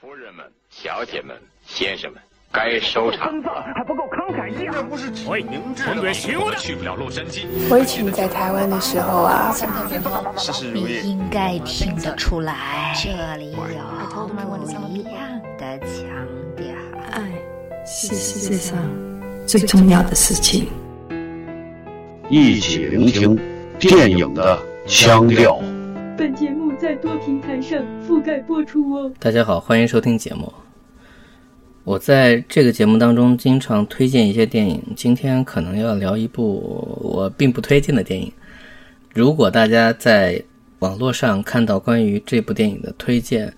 夫人们、小姐们、先生们，该收场。还不够慷慨激昂。不是喂，明智红鬼行我的去不了洛杉矶。我以前在台湾的时候啊，你事事如意。应该听得出来，这里有不一样的腔调。爱是世界上最重要的事情。一起聆听电影的腔调。本节目在多平台上覆盖播出哦。大家好，欢迎收听节目。我在这个节目当中经常推荐一些电影，今天可能要聊一部我并不推荐的电影。如果大家在网络上看到关于这部电影的推荐，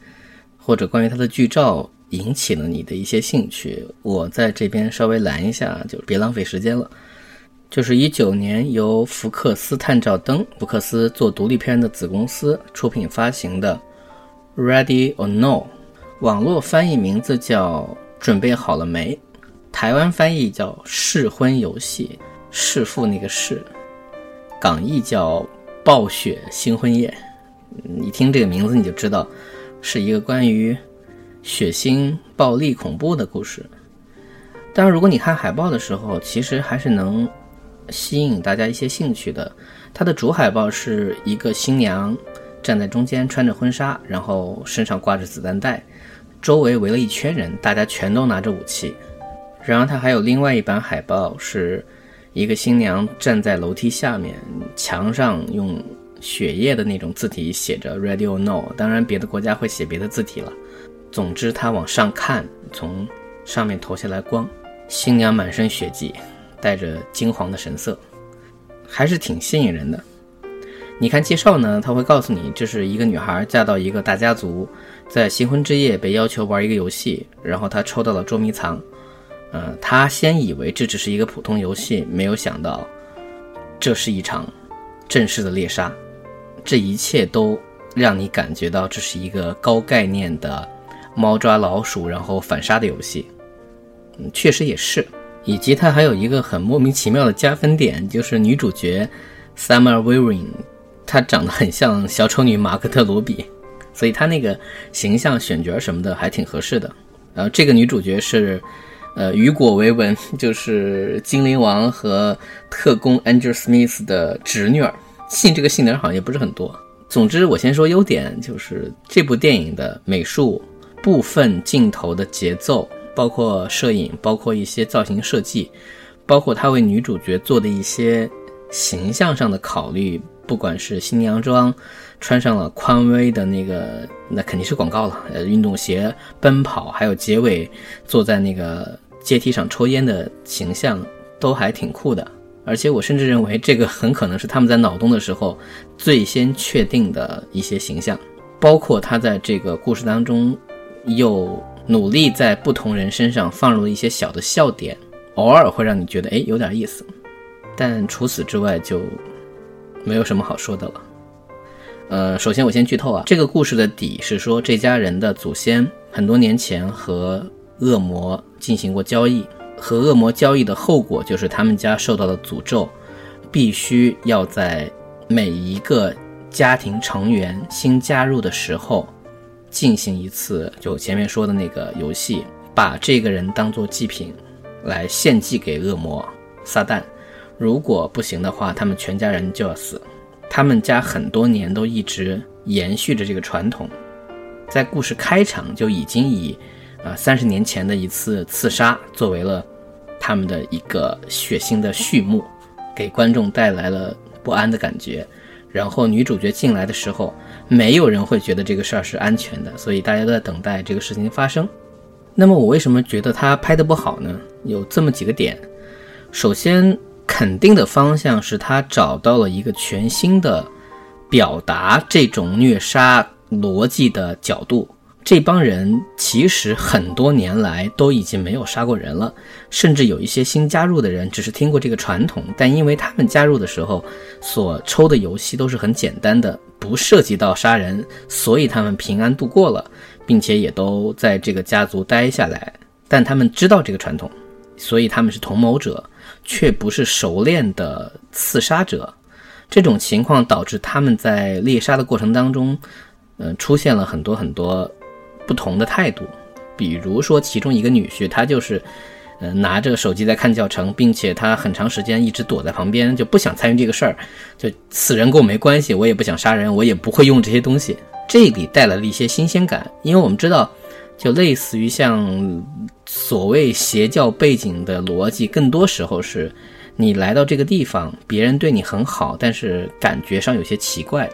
或者关于它的剧照引起了你的一些兴趣，我在这边稍微拦一下，就别浪费时间了。就是一九年由福克斯探照灯福克斯做独立片的子公司出品发行的《Ready or No》，网络翻译名字叫“准备好了没”，台湾翻译叫“试婚游戏”，弑父那个弑，港译叫“暴雪新婚夜”。你听这个名字你就知道，是一个关于血腥、暴力、恐怖的故事。当然，如果你看海报的时候，其实还是能。吸引大家一些兴趣的，它的主海报是一个新娘站在中间，穿着婚纱，然后身上挂着子弹带，周围围了一圈人，大家全都拿着武器。然后它还有另外一版海报，是一个新娘站在楼梯下面，墙上用血液的那种字体写着 “Ready or No”。当然，别的国家会写别的字体了。总之，她往上看，从上面投下来光，新娘满身血迹。带着金黄的神色，还是挺吸引人的。你看介绍呢，他会告诉你，这是一个女孩嫁到一个大家族，在新婚之夜被要求玩一个游戏，然后她抽到了捉迷藏。嗯，她先以为这只是一个普通游戏，没有想到这是一场正式的猎杀。这一切都让你感觉到这是一个高概念的猫抓老鼠，然后反杀的游戏。嗯，确实也是。以及它还有一个很莫名其妙的加分点，就是女主角 Summer Weaving，她长得很像小丑女马克特罗比，所以她那个形象选角什么的还挺合适的。然后这个女主角是，呃，雨果·维文，就是精灵王和特工 Angel Smith 的侄女儿。姓这个姓的人好像也不是很多。总之，我先说优点，就是这部电影的美术、部分镜头的节奏。包括摄影，包括一些造型设计，包括他为女主角做的一些形象上的考虑，不管是新娘装，穿上了匡威的那个，那肯定是广告了，呃，运动鞋奔跑，还有结尾坐在那个阶梯上抽烟的形象，都还挺酷的。而且我甚至认为，这个很可能是他们在脑洞的时候最先确定的一些形象，包括他在这个故事当中又。努力在不同人身上放入一些小的笑点，偶尔会让你觉得哎有点意思，但除此之外就没有什么好说的了。呃，首先我先剧透啊，这个故事的底是说这家人的祖先很多年前和恶魔进行过交易，和恶魔交易的后果就是他们家受到了诅咒，必须要在每一个家庭成员新加入的时候。进行一次就前面说的那个游戏，把这个人当做祭品来献祭给恶魔撒旦。如果不行的话，他们全家人就要死。他们家很多年都一直延续着这个传统，在故事开场就已经以啊三十年前的一次刺杀作为了他们的一个血腥的序幕，给观众带来了不安的感觉。然后女主角进来的时候，没有人会觉得这个事儿是安全的，所以大家都在等待这个事情发生。那么我为什么觉得他拍的不好呢？有这么几个点。首先，肯定的方向是他找到了一个全新的表达这种虐杀逻辑的角度。这帮人其实很多年来都已经没有杀过人了，甚至有一些新加入的人只是听过这个传统，但因为他们加入的时候所抽的游戏都是很简单的，不涉及到杀人，所以他们平安度过了，并且也都在这个家族待下来。但他们知道这个传统，所以他们是同谋者，却不是熟练的刺杀者。这种情况导致他们在猎杀的过程当中，嗯，出现了很多很多。不同的态度。比如说，其中一个女婿，他就是，呃，拿着手机在看教程，并且他很长时间一直躲在旁边，就不想参与这个事儿。就此人跟我没关系，我也不想杀人，我也不会用这些东西。这里带来了一些新鲜感，因为我们知道，就类似于像所谓邪教背景的逻辑，更多时候是。你来到这个地方，别人对你很好，但是感觉上有些奇怪。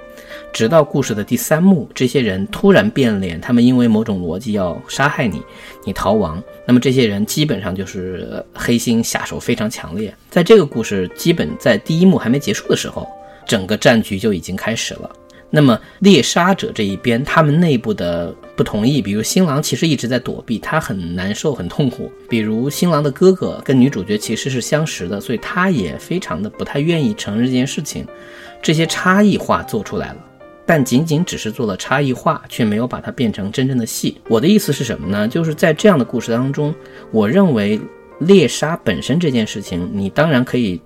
直到故事的第三幕，这些人突然变脸，他们因为某种逻辑要杀害你，你逃亡。那么这些人基本上就是黑心下手非常强烈。在这个故事基本在第一幕还没结束的时候，整个战局就已经开始了。那么猎杀者这一边，他们内部的不同意，比如新郎其实一直在躲避，他很难受，很痛苦。比如新郎的哥哥跟女主角其实是相识的，所以他也非常的不太愿意承认这件事情。这些差异化做出来了，但仅仅只是做了差异化，却没有把它变成真正的戏。我的意思是什么呢？就是在这样的故事当中，我认为猎杀本身这件事情，你当然可以。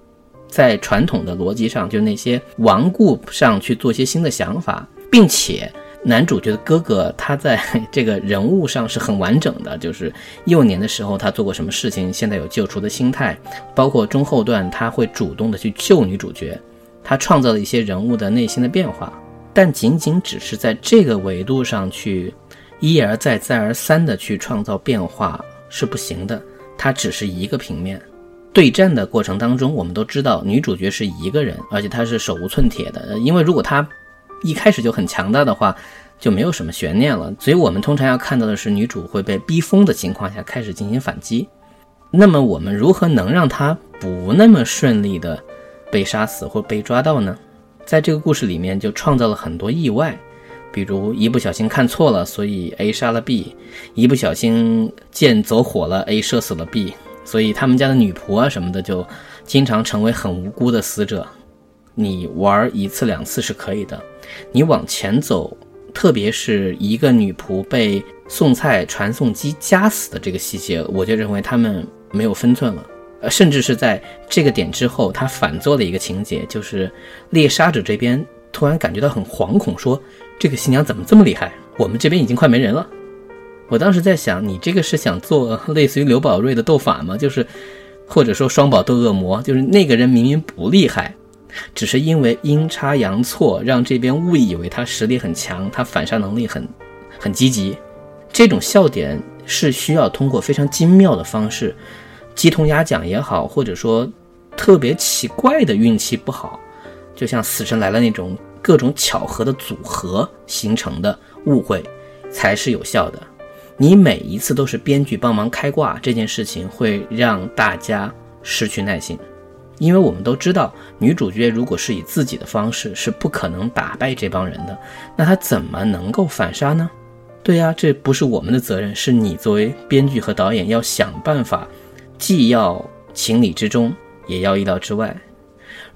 在传统的逻辑上，就那些顽固上去做一些新的想法，并且男主角的哥哥他在 这个人物上是很完整的，就是幼年的时候他做过什么事情，现在有救赎的心态，包括中后段他会主动的去救女主角，他创造了一些人物的内心的变化，但仅仅只是在这个维度上去一而再再而三的去创造变化是不行的，它只是一个平面。对战的过程当中，我们都知道女主角是一个人，而且她是手无寸铁的。因为如果她一开始就很强大的话，就没有什么悬念了。所以我们通常要看到的是女主会被逼疯的情况下开始进行反击。那么我们如何能让她不那么顺利的被杀死或被抓到呢？在这个故事里面就创造了很多意外，比如一不小心看错了，所以 A 杀了 B；一不小心剑走火了，A 射死了 B。所以他们家的女仆啊什么的，就经常成为很无辜的死者。你玩一次两次是可以的，你往前走，特别是一个女仆被送菜传送机夹死的这个细节，我就认为他们没有分寸了。呃，甚至是在这个点之后，他反做了一个情节，就是猎杀者这边突然感觉到很惶恐，说这个新娘怎么这么厉害？我们这边已经快没人了。我当时在想，你这个是想做 类似于刘宝瑞的斗法吗？就是，或者说双宝斗恶魔，就是那个人明明不厉害，只是因为阴差阳错让这边误以为他实力很强，他反杀能力很很积极。这种笑点是需要通过非常精妙的方式，鸡同鸭讲也好，或者说特别奇怪的运气不好，就像死神来了那种各种巧合的组合形成的误会，才是有效的。你每一次都是编剧帮忙开挂，这件事情会让大家失去耐心，因为我们都知道，女主角如果是以自己的方式，是不可能打败这帮人的。那她怎么能够反杀呢？对呀，这不是我们的责任，是你作为编剧和导演要想办法，既要情理之中，也要意料之外。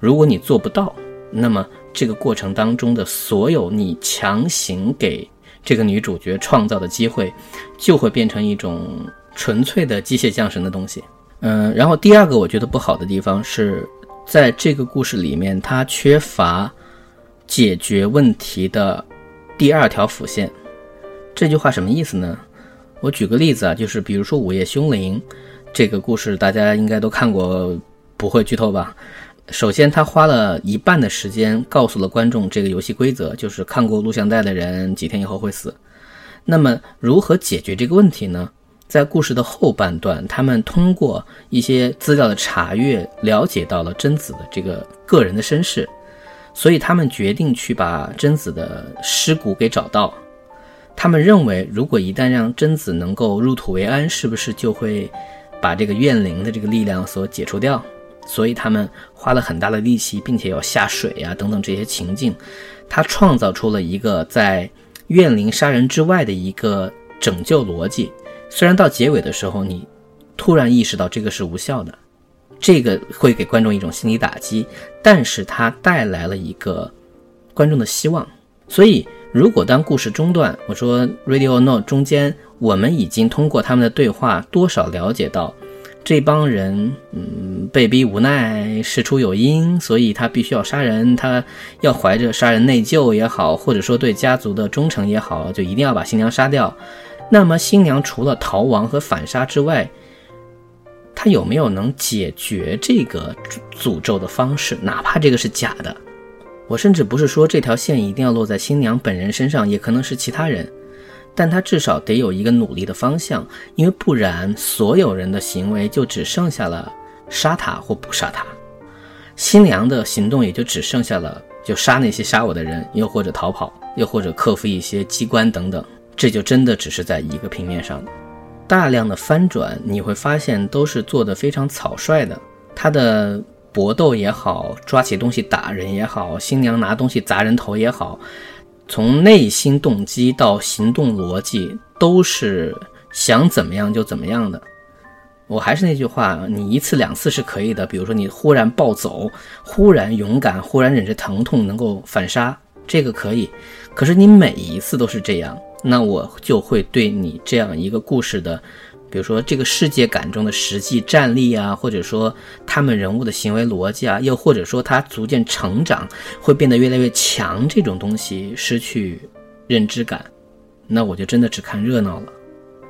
如果你做不到，那么这个过程当中的所有你强行给。这个女主角创造的机会，就会变成一种纯粹的机械降神的东西。嗯，然后第二个我觉得不好的地方是，在这个故事里面，它缺乏解决问题的第二条辅线。这句话什么意思呢？我举个例子啊，就是比如说《午夜凶铃》这个故事，大家应该都看过，不会剧透吧？首先，他花了一半的时间告诉了观众这个游戏规则，就是看过录像带的人几天以后会死。那么，如何解决这个问题呢？在故事的后半段，他们通过一些资料的查阅，了解到了贞子的这个个人的身世，所以他们决定去把贞子的尸骨给找到。他们认为，如果一旦让贞子能够入土为安，是不是就会把这个怨灵的这个力量所解除掉？所以他们花了很大的力气，并且要下水呀等等这些情境，他创造出了一个在怨灵杀人之外的一个拯救逻辑。虽然到结尾的时候，你突然意识到这个是无效的，这个会给观众一种心理打击，但是它带来了一个观众的希望。所以，如果当故事中断，我说《Radio No》中间，我们已经通过他们的对话多少了解到。这帮人，嗯，被逼无奈，事出有因，所以他必须要杀人。他要怀着杀人内疚也好，或者说对家族的忠诚也好，就一定要把新娘杀掉。那么新娘除了逃亡和反杀之外，他有没有能解决这个诅咒的方式？哪怕这个是假的，我甚至不是说这条线一定要落在新娘本人身上，也可能是其他人，但她至少得有一个努力的方向，因为不然所有人的行为就只剩下了杀他或不杀他，新娘的行动也就只剩下了就杀那些杀我的人，又或者逃跑，又或者克服一些机关等等。这就真的只是在一个平面上，大量的翻转，你会发现都是做的非常草率的。他的搏斗也好，抓起东西打人也好，新娘拿东西砸人头也好，从内心动机到行动逻辑，都是想怎么样就怎么样的。我还是那句话，你一次两次是可以的，比如说你忽然暴走，忽然勇敢，忽然忍着疼痛能够反杀，这个可以。可是你每一次都是这样。那我就会对你这样一个故事的，比如说这个世界感中的实际战力啊，或者说他们人物的行为逻辑啊，又或者说他逐渐成长会变得越来越强这种东西失去认知感，那我就真的只看热闹了。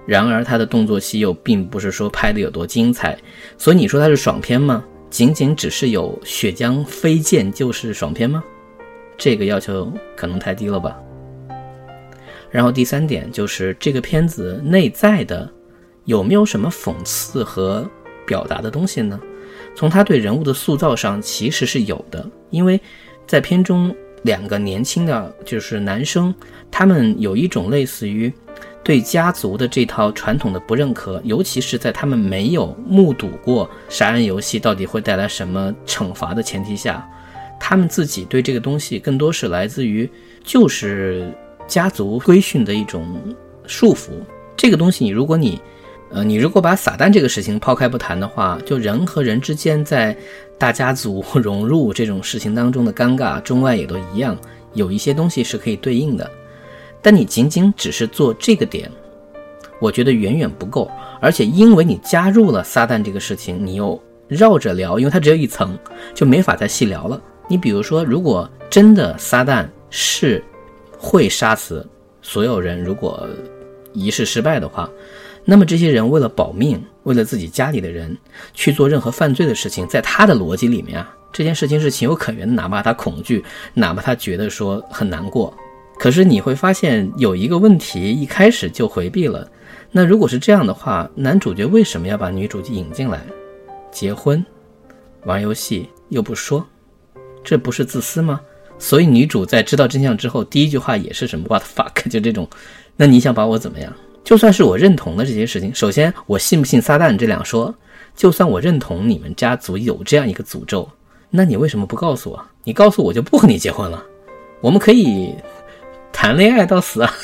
然而他的动作戏又并不是说拍的有多精彩，所以你说它是爽片吗？仅仅只是有血浆飞溅就是爽片吗？这个要求可能太低了吧。然后第三点就是这个片子内在的有没有什么讽刺和表达的东西呢？从他对人物的塑造上其实是有的，因为在片中两个年轻的就是男生，他们有一种类似于对家族的这套传统的不认可，尤其是在他们没有目睹过杀人游戏到底会带来什么惩罚的前提下，他们自己对这个东西更多是来自于就是。家族规训的一种束缚，这个东西，你如果你，呃，你如果把撒旦这个事情抛开不谈的话，就人和人之间在大家族 融入这种事情当中的尴尬，中外也都一样，有一些东西是可以对应的。但你仅仅只是做这个点，我觉得远远不够。而且因为你加入了撒旦这个事情，你又绕着聊，因为它只有一层，就没法再细聊了。你比如说，如果真的撒旦是。会杀死所有人。如果仪式失败的话，那么这些人为了保命，为了自己家里的人去做任何犯罪的事情，在他的逻辑里面啊，这件事情是情有可原的。哪怕他恐惧，哪怕他觉得说很难过，可是你会发现有一个问题，一开始就回避了。那如果是这样的话，男主角为什么要把女主引进来？结婚、玩游戏又不说，这不是自私吗？所以女主在知道真相之后，第一句话也是什么 “what fuck”，就这种。那你想把我怎么样？就算是我认同的这些事情，首先我信不信撒旦这两说，就算我认同你们家族有这样一个诅咒，那你为什么不告诉我？你告诉我就不和你结婚了，我们可以谈恋爱到死啊。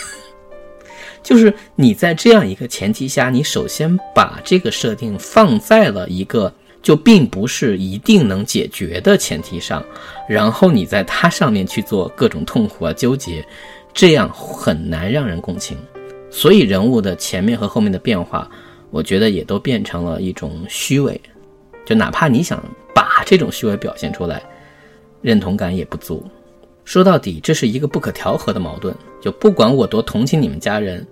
就是你在这样一个前提下，你首先把这个设定放在了一个。就并不是一定能解决的前提上，然后你在它上面去做各种痛苦啊纠结，这样很难让人共情。所以人物的前面和后面的变化，我觉得也都变成了一种虚伪。就哪怕你想把这种虚伪表现出来，认同感也不足。说到底，这是一个不可调和的矛盾。就不管我多同情你们家人，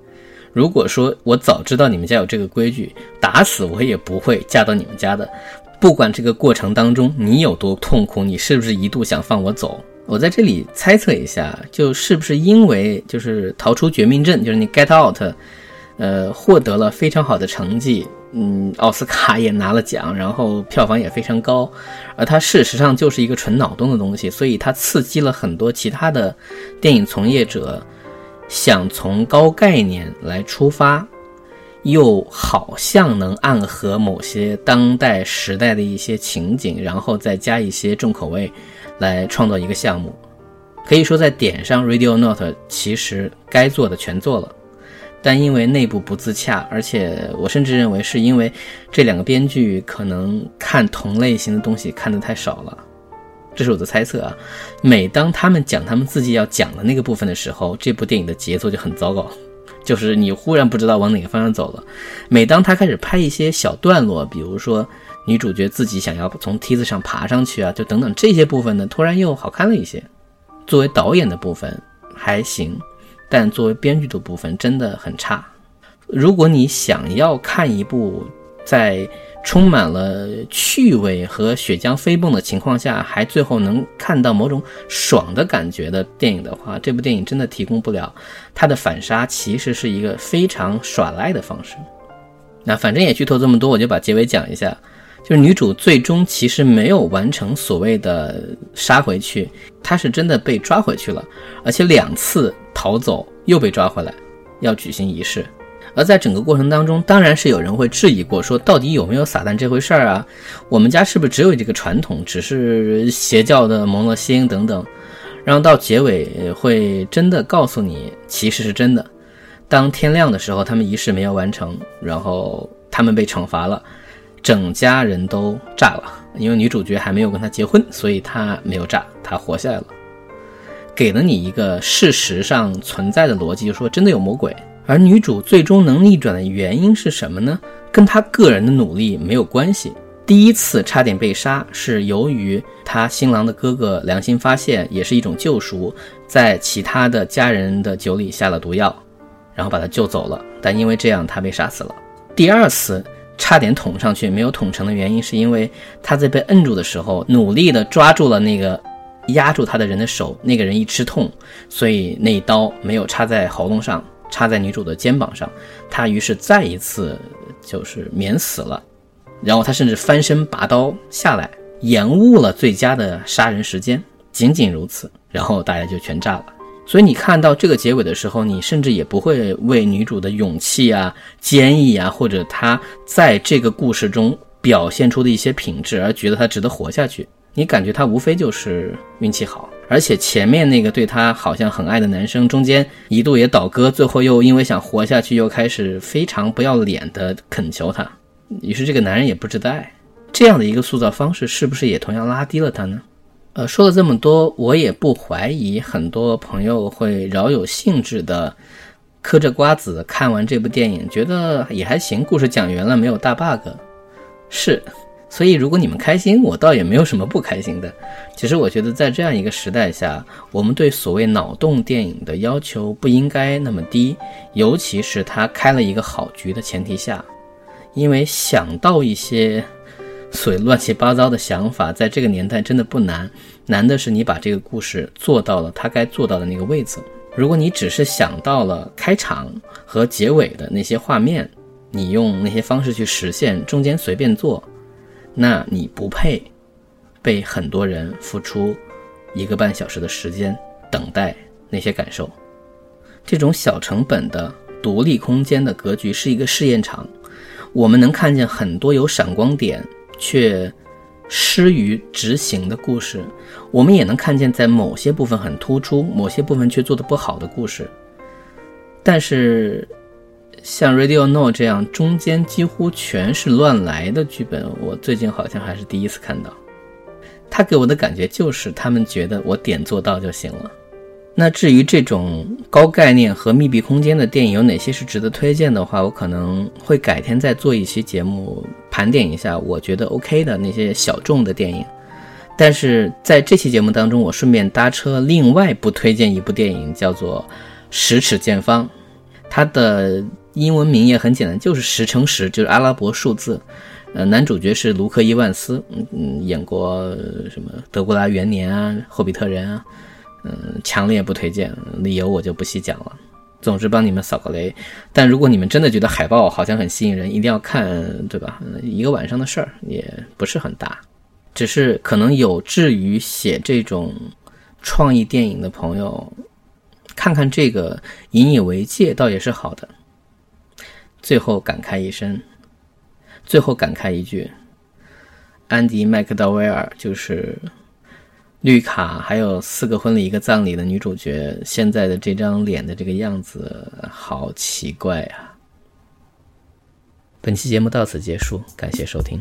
如果说我早知道你们家有这个规矩，打死我也不会嫁到你们家的。不管这个过程当中你有多痛苦，你是不是一度想放我走？我在这里猜测一下，就是不是因为就是逃出绝命镇，就是你 get out，呃，获得了非常好的成绩，嗯，奥斯卡也拿了奖，然后票房也非常高，而它事实上就是一个纯脑洞的东西，所以它刺激了很多其他的电影从业者，想从高概念来出发。又好像能暗合某些当代时代的一些情景，然后再加一些重口味，来创造一个项目。可以说在点上，Radio Note 其实该做的全做了，但因为内部不自洽，而且我甚至认为是因为这两个编剧可能看同类型的东西看得太少了，这是我的猜测啊。每当他们讲他们自己要讲的那个部分的时候，这部电影的节奏就很糟糕。就是你忽然不知道往哪个方向走了。每当他开始拍一些小段落，比如说女主角自己想要从梯子上爬上去啊，就等等这些部分呢，突然又好看了一些。作为导演的部分还行，但作为编剧的部分真的很差。如果你想要看一部在充满了趣味和血浆飞蹦的情况下，还最后能看到某种爽的感觉的电影的话，这部电影真的提供不了。它的反杀其实是一个非常耍赖的方式。那反正也剧透这么多，我就把结尾讲一下。就是女主最终其实没有完成所谓的杀回去，她是真的被抓回去了，而且两次逃走又被抓回来，要举行仪式。而在整个过程当中，当然是有人会质疑过，说到底有没有撒旦这回事儿啊？我们家是不是只有这个传统，只是邪教的蒙了心等等？然后到结尾会真的告诉你，其实是真的。当天亮的时候，他们仪式没有完成，然后他们被惩罚了，整家人都炸了。因为女主角还没有跟他结婚，所以他没有炸，她活下来了。给了你一个事实上存在的逻辑，就说真的有魔鬼。而女主最终能逆转的原因是什么呢？跟她个人的努力没有关系。第一次差点被杀是由于她新郎的哥哥良心发现，也是一种救赎，在其他的家人的酒里下了毒药，然后把他救走了。但因为这样，他被杀死了。第二次差点捅上去没有捅成的原因，是因为他在被摁住的时候，努力的抓住了那个压住他的人的手，那个人一吃痛，所以那一刀没有插在喉咙上。插在女主的肩膀上，他于是再一次就是免死了，然后他甚至翻身拔刀下来，延误了最佳的杀人时间，仅仅如此，然后大家就全炸了。所以你看到这个结尾的时候，你甚至也不会为女主的勇气啊、坚毅啊，或者她在这个故事中表现出的一些品质而觉得她值得活下去。你感觉她无非就是运气好。而且前面那个对他好像很爱的男生，中间一度也倒戈，最后又因为想活下去，又开始非常不要脸的恳求他。于是这个男人也不值得爱。这样的一个塑造方式，是不是也同样拉低了他呢？呃，说了这么多，我也不怀疑很多朋友会饶有兴致的嗑着瓜子看完这部电影，觉得也还行，故事讲圆了，没有大 bug。是。所以，如果你们开心，我倒也没有什么不开心的。其实，我觉得在这样一个时代下，我们对所谓脑洞电影的要求不应该那么低，尤其是他开了一个好局的前提下。因为想到一些所以乱七八糟的想法，在这个年代真的不难，难的是你把这个故事做到了他该做到的那个位置。如果你只是想到了开场和结尾的那些画面，你用那些方式去实现，中间随便做。那你不配被很多人付出一个半小时的时间等待那些感受。这种小成本的独立空间的格局是一个试验场，我们能看见很多有闪光点却失于执行的故事，我们也能看见在某些部分很突出，某些部分却做得不好的故事。但是。像《Radio No》这样中间几乎全是乱来的剧本，我最近好像还是第一次看到。他给我的感觉就是他们觉得我点做到就行了。那至于这种高概念和密闭空间的电影有哪些是值得推荐的话，我可能会改天再做一期节目盘点一下我觉得 OK 的那些小众的电影。但是在这期节目当中，我顺便搭车另外不推荐一部电影，叫做《十尺见方》，它的。英文名也很简单，就是十乘十，就是阿拉伯数字。呃，男主角是卢克伊万斯，嗯嗯，演过什么《德古拉元年》啊，《霍比特人》啊，嗯，强烈不推荐，理由我就不细讲了。总之帮你们扫个雷。但如果你们真的觉得海报好像很吸引人，一定要看，对吧？一个晚上的事儿也不是很大，只是可能有志于写这种创意电影的朋友，看看这个引以为戒，倒也是好的。最后感慨一声，最后感慨一句：安迪·麦克道威尔就是绿卡，还有四个婚礼一个葬礼的女主角，现在的这张脸的这个样子，好奇怪啊！本期节目到此结束，感谢收听。